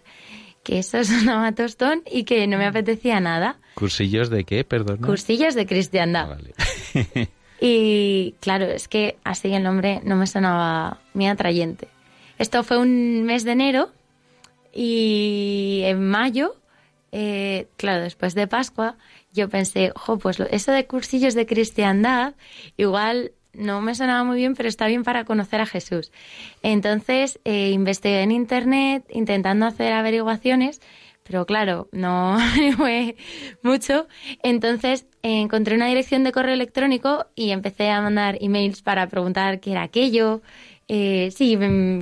que eso sonaba tostón y que no me apetecía nada. ¿Cursillos de qué, perdón? Cursillos de cristiandad. Ah, vale. Y claro, es que así el nombre no me sonaba muy atrayente. Esto fue un mes de enero y en mayo, eh, claro, después de Pascua, yo pensé, jo, pues eso de cursillos de cristiandad, igual no me sonaba muy bien, pero está bien para conocer a Jesús. Entonces, eh, investigué en internet intentando hacer averiguaciones, pero claro, no fue mucho. Entonces, encontré una dirección de correo electrónico y empecé a mandar emails para preguntar qué era aquello, eh, sí, mm,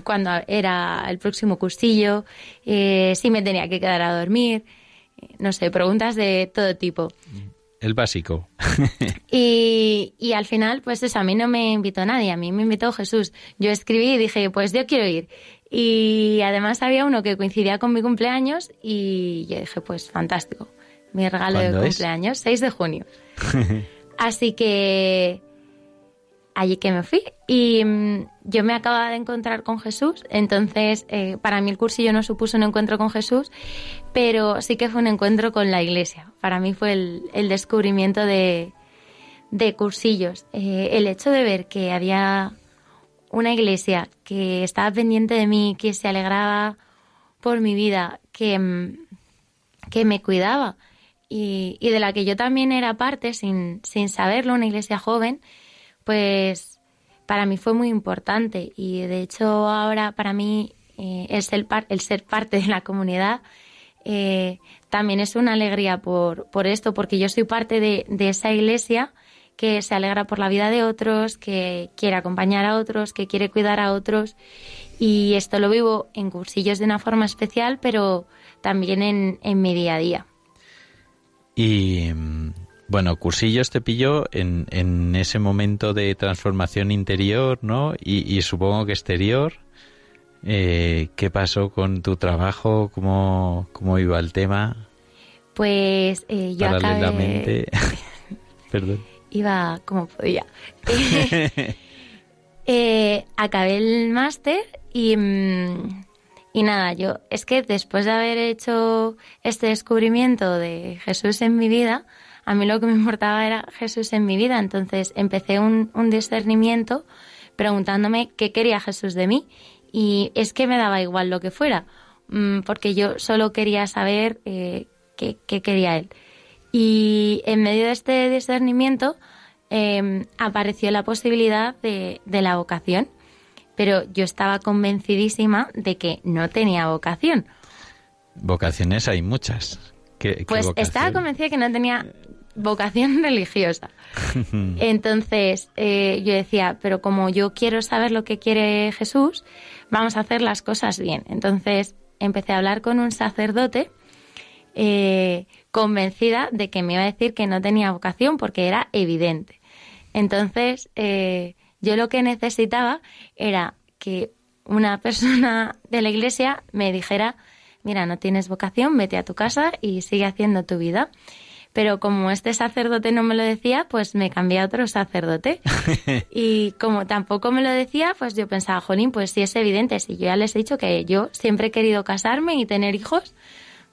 era el próximo cursillo, eh, si me tenía que quedar a dormir, eh, no sé, preguntas de todo tipo. El básico. Y, y al final, pues eso, a mí no me invitó nadie, a mí me invitó Jesús. Yo escribí y dije, pues yo quiero ir. Y además había uno que coincidía con mi cumpleaños y yo dije, pues fantástico, mi regalo de ¿Cuándo es? cumpleaños, 6 de junio. Así que allí que me fui y mm, yo me acababa de encontrar con Jesús, entonces eh, para mí el cursillo no supuso un encuentro con Jesús, pero sí que fue un encuentro con la iglesia. Para mí fue el, descubrimiento de, de cursillos. Eh, el hecho de ver que había una iglesia que estaba pendiente de mí, que se alegraba por mi vida, que, mm, que me cuidaba y, y de la que yo también era parte sin, sin saberlo, una iglesia joven, pues para mí fue muy importante y de hecho ahora para mí eh, el, ser parte de la comunidad eh, también es una alegría por, esto, porque yo soy parte de, esa iglesia que se alegra por la vida de otros, que quiere acompañar a otros, que quiere cuidar a otros. Y esto lo vivo en cursillos de una forma especial, pero también en, en mi día a día. Y bueno, Cursillos te pilló en, en ese momento de transformación interior, ¿no? Y, y supongo que exterior. Eh, ¿Qué pasó con tu trabajo? ¿Cómo, cómo iba el tema? Pues eh, yo acabé, Paralelamente. Perdón. iba como podía. Eh, acabé el máster y, mm, y nada, yo es que después de haber hecho este descubrimiento de Jesús en mi vida, a mí lo que me importaba era Jesús en mi vida. Entonces empecé un, un discernimiento preguntándome qué quería Jesús de mí y es que me daba igual lo que fuera, mm, porque yo solo quería saber eh, qué, qué quería Él. Y en medio de este discernimiento eh, apareció la posibilidad de, de la vocación, pero yo estaba convencidísima de que no tenía vocación. Vocaciones hay muchas. ¿Qué, qué Pues vocación? estaba convencida que no tenía vocación religiosa. Entonces eh, yo decía, pero como yo quiero saber lo que quiere Jesús, vamos a hacer las cosas bien. Entonces empecé a hablar con un sacerdote eh, convencida de que me iba a decir que no tenía vocación porque era evidente. Entonces eh, yo lo que necesitaba era que una persona de la iglesia me dijera, mira, no tienes vocación, vete a tu casa y sigue haciendo tu vida. Pero como este sacerdote no me lo decía, pues me cambié a otro sacerdote. y como tampoco me lo decía, pues yo pensaba, jolín, pues sí es evidente, si yo ya les he dicho que yo siempre he querido casarme y tener hijos,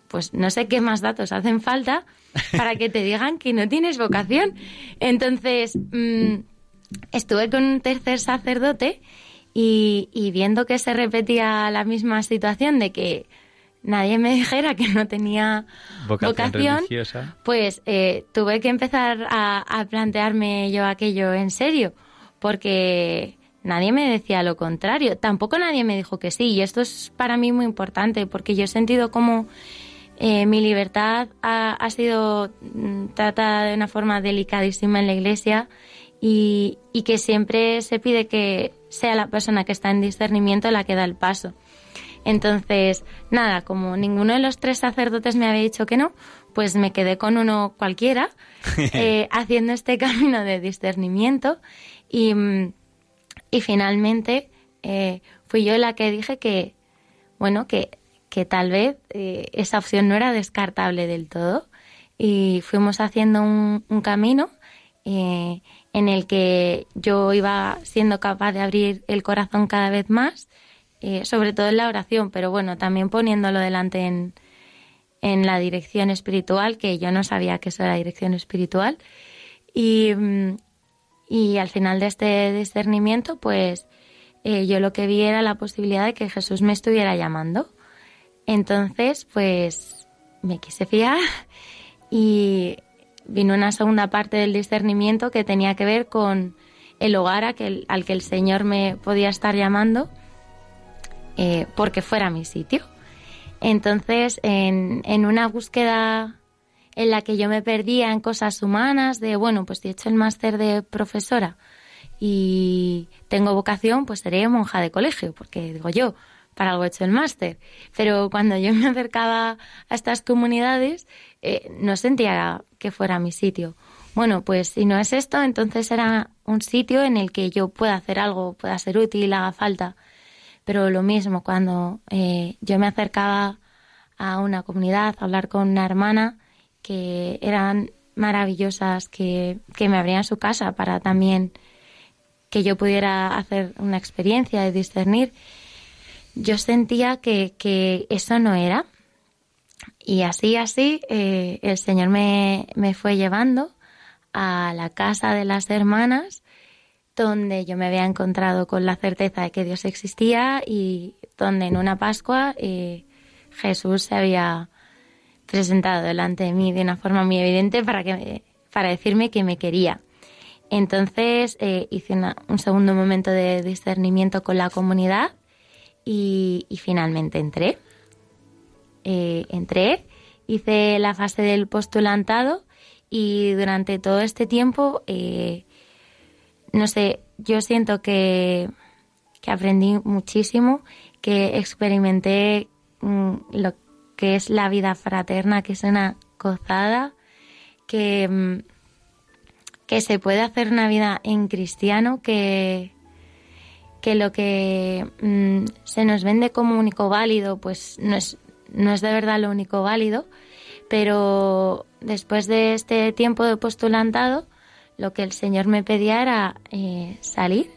pues no sé qué más datos hacen falta para que te digan que no tienes vocación. Entonces, mm, estuve con un tercer sacerdote y, y viendo que se repetía la misma situación de que nadie me dijera que no tenía Vocación vocación, religiosa. pues eh, tuve que empezar a, a plantearme yo aquello en serio, porque nadie me decía lo contrario, tampoco nadie me dijo que sí, y esto es para mí muy importante, porque yo he sentido como eh, mi libertad ha, ha sido mm, tratada de una forma delicadísima en la iglesia y, y que siempre se pide que sea la persona que está en discernimiento la que da el paso. Entonces, nada, como ninguno de los tres sacerdotes me había dicho que no, pues me quedé con uno cualquiera eh, haciendo este camino de discernimiento. Y, mm, y finalmente eh, fui yo la que dije que, bueno, que, que tal vez eh, esa opción no era descartable del todo. Y fuimos haciendo un, un camino en el que yo iba siendo capaz de abrir el corazón cada vez más, eh, sobre todo en la oración, pero bueno, también poniéndolo delante en, en la dirección espiritual, que yo no sabía que eso era dirección espiritual. Y, mm, y al final de este discernimiento, pues eh, yo lo que vi era la posibilidad de que Jesús me estuviera llamando. Entonces, pues me quise fiar y vino una segunda parte del discernimiento que tenía que ver con el hogar a que al que el Señor me podía estar llamando eh, porque fuera mi sitio. Entonces, en, una búsqueda en la que yo me perdía en cosas humanas, de, bueno, pues si he hecho el máster de profesora y tengo vocación, pues seré monja de colegio, porque digo yo, para algo he hecho el máster. Pero cuando yo me acercaba a estas comunidades, eh, no sentía que fuera mi sitio. Bueno, pues si no es esto, entonces era un sitio en el que yo pueda hacer algo, pueda ser útil, haga falta. Pero lo mismo, cuando eh, yo me acercaba a una comunidad, a hablar con una hermana, que eran maravillosas, que, que me abrían su casa para también que yo pudiera hacer una experiencia de discernir, yo sentía que, que eso no era. Y así, así, eh, el Señor me, me fue llevando a la casa de las hermanas, donde yo me había encontrado con la certeza de que Dios existía y donde en una Pascua eh, Jesús se había presentado delante de mí de una forma muy evidente para, que, para decirme que me quería. Entonces eh, hice un segundo momento de discernimiento con la comunidad y, finalmente entré. Eh, entré, hice la fase del postulantado y durante todo este tiempo, no sé, yo siento que, que aprendí muchísimo, que experimenté mm, lo que es la vida fraterna, que es una gozada, que, mm, que se puede hacer una vida en cristiano, que, que lo que mm, se nos vende como único válido, pues no es, no es de verdad lo único válido, pero después de este tiempo de postulantado, lo que el Señor me pedía era eh, salir.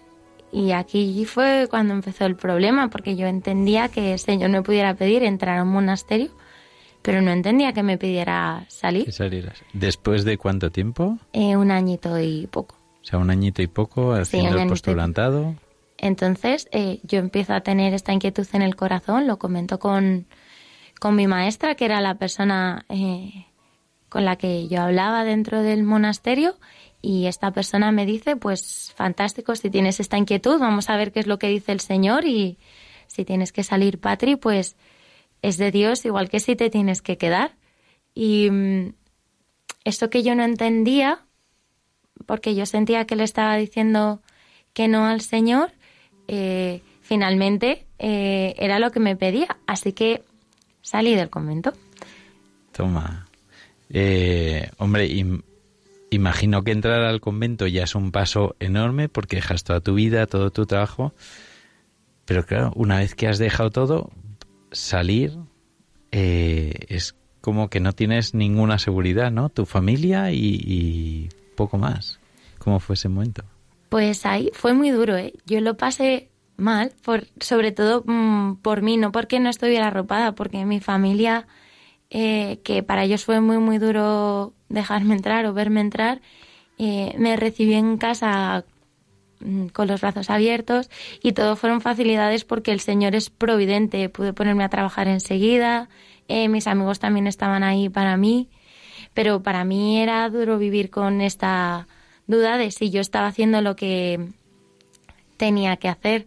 Y aquí fue cuando empezó el problema, porque yo entendía que el Señor me pudiera pedir entrar a un monasterio, pero no entendía que me pidiera salir. Que salieras. ¿Después de cuánto tiempo? Eh, un añito y poco. O sea, un añito y poco haciendo el y postulantado. Entonces eh, yo empiezo a tener esta inquietud en el corazón, lo comento con, con mi maestra, que era la persona eh, con la que yo hablaba dentro del monasterio, y esta persona me dice, pues fantástico, si tienes esta inquietud, vamos a ver qué es lo que dice el Señor y si tienes que salir, Patri, pues es de Dios, igual que si te tienes que quedar. Y mm, esto que yo no entendía, porque yo sentía que le estaba diciendo que no al Señor, eh, finalmente eh, era lo que me pedía. Así que salí del convento. Toma. Eh, hombre, im- imagino que entrar al convento ya es un paso enorme porque dejas toda tu vida, todo tu trabajo. Pero claro, una vez que has dejado todo, salir eh, es como que no tienes ninguna seguridad, ¿no? Tu familia y, poco más. ¿Cómo fue ese momento? Pues ahí fue muy duro, ¿eh? Yo lo pasé mal, por, sobre todo mm, por mí, no porque no estuviera arropada, porque mi familia, eh, que para ellos fue muy, muy duro dejarme entrar o verme entrar, eh, me recibió en casa mm, con los brazos abiertos y todo fueron facilidades porque el Señor es providente. Pude ponerme a trabajar enseguida, eh, mis amigos también estaban ahí para mí, pero para mí era duro vivir con esta duda de si yo estaba haciendo lo que tenía que hacer.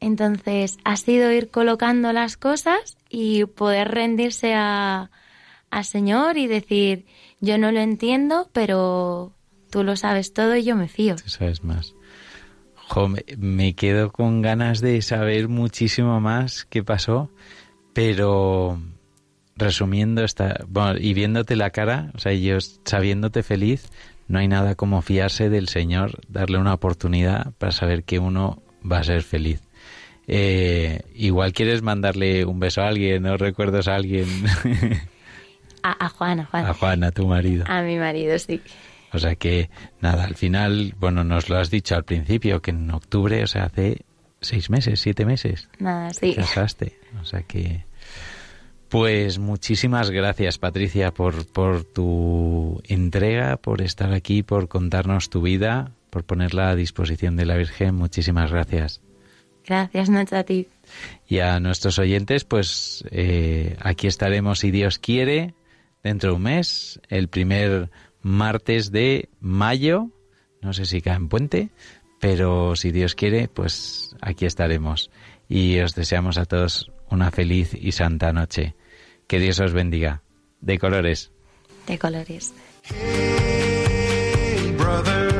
Entonces ha sido ir colocando las cosas y poder rendirse a, al Señor y decir, yo no lo entiendo, pero, tú lo sabes todo y yo me fío. Tú sabes más. Me, quedo con ganas de saber muchísimo más qué pasó, pero resumiendo esta, y viéndote la cara, o sea, sabiéndote feliz, no hay nada como fiarse del Señor, darle una oportunidad para saber que uno va a ser feliz. Eh, igual quieres mandarle un beso a alguien, no recuerdas a alguien, A, a Juan, a Juan. a Juan, a tu marido. A mi marido, sí. O sea que, nada, al final, bueno, nos lo has dicho al principio, que en octubre, o sea, hace seis meses, siete meses, Nada, te sí. casaste. O sea que, pues muchísimas gracias, Patricia, por, por tu entrega, por estar aquí, por contarnos tu vida, por ponerla a disposición de la Virgen. Muchísimas gracias. Gracias, Nacho, a ti. Y a nuestros oyentes, pues eh, aquí estaremos, si Dios quiere, dentro de un mes, el primer martes de mayo. No sé si cae en puente, pero si Dios quiere, pues aquí estaremos. Y os deseamos a todos una feliz y santa noche. Que Dios os bendiga. De colores. De colores. Hey, brother,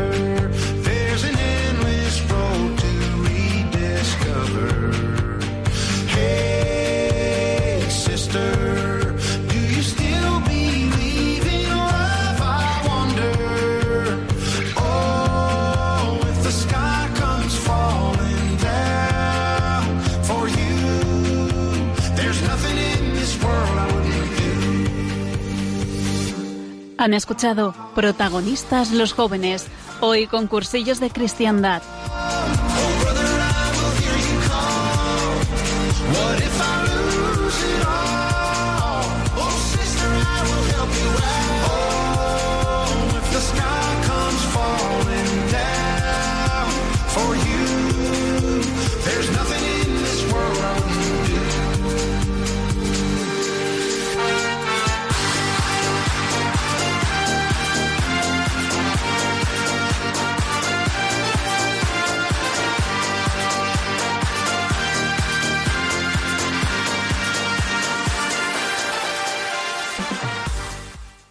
Han escuchado Protagonistas los jóvenes, hoy con cursillos de cristiandad.